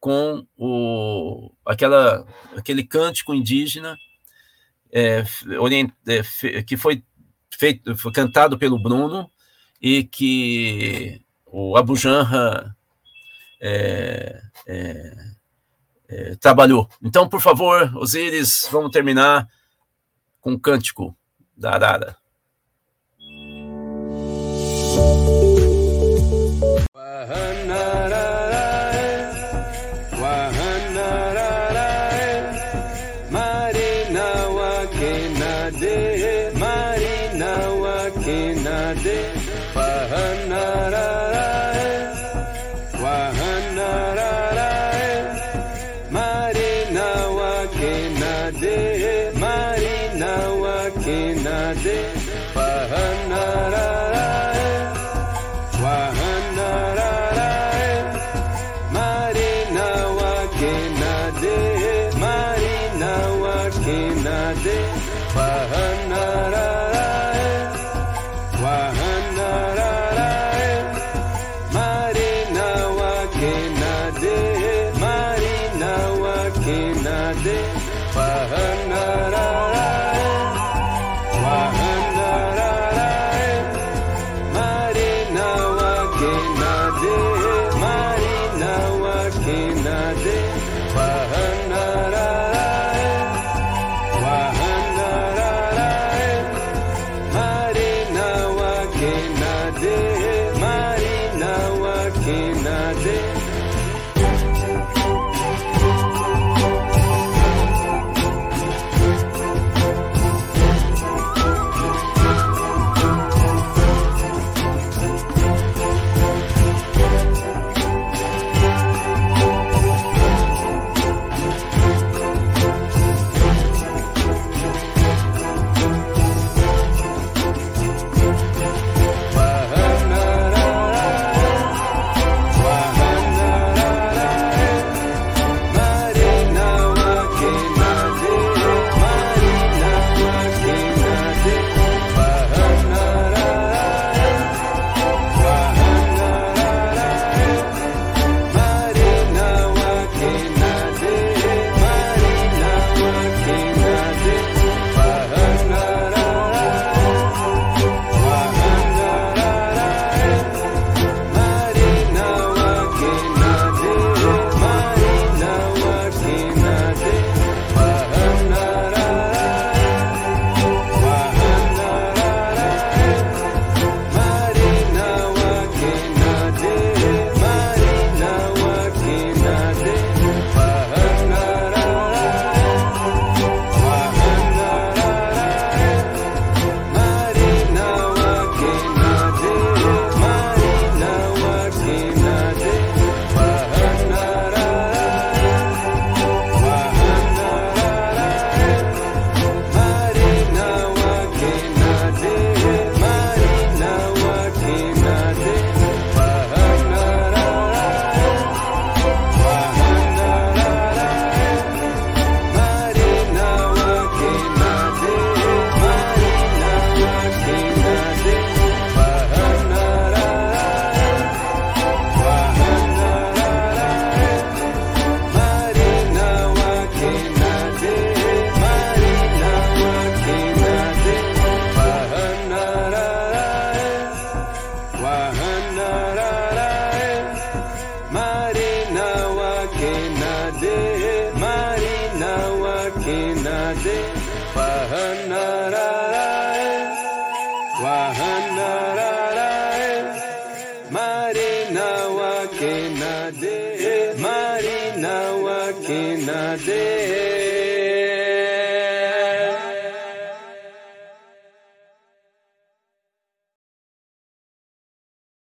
A: com o, aquela, aquele cântico indígena é, orient, é, que foi feito, foi cantado pelo Bruno e que o Abu Janra é, é, é, trabalhou. Então, por favor, Osíris, vamos terminar com o cântico da Arara.
C: दे पहना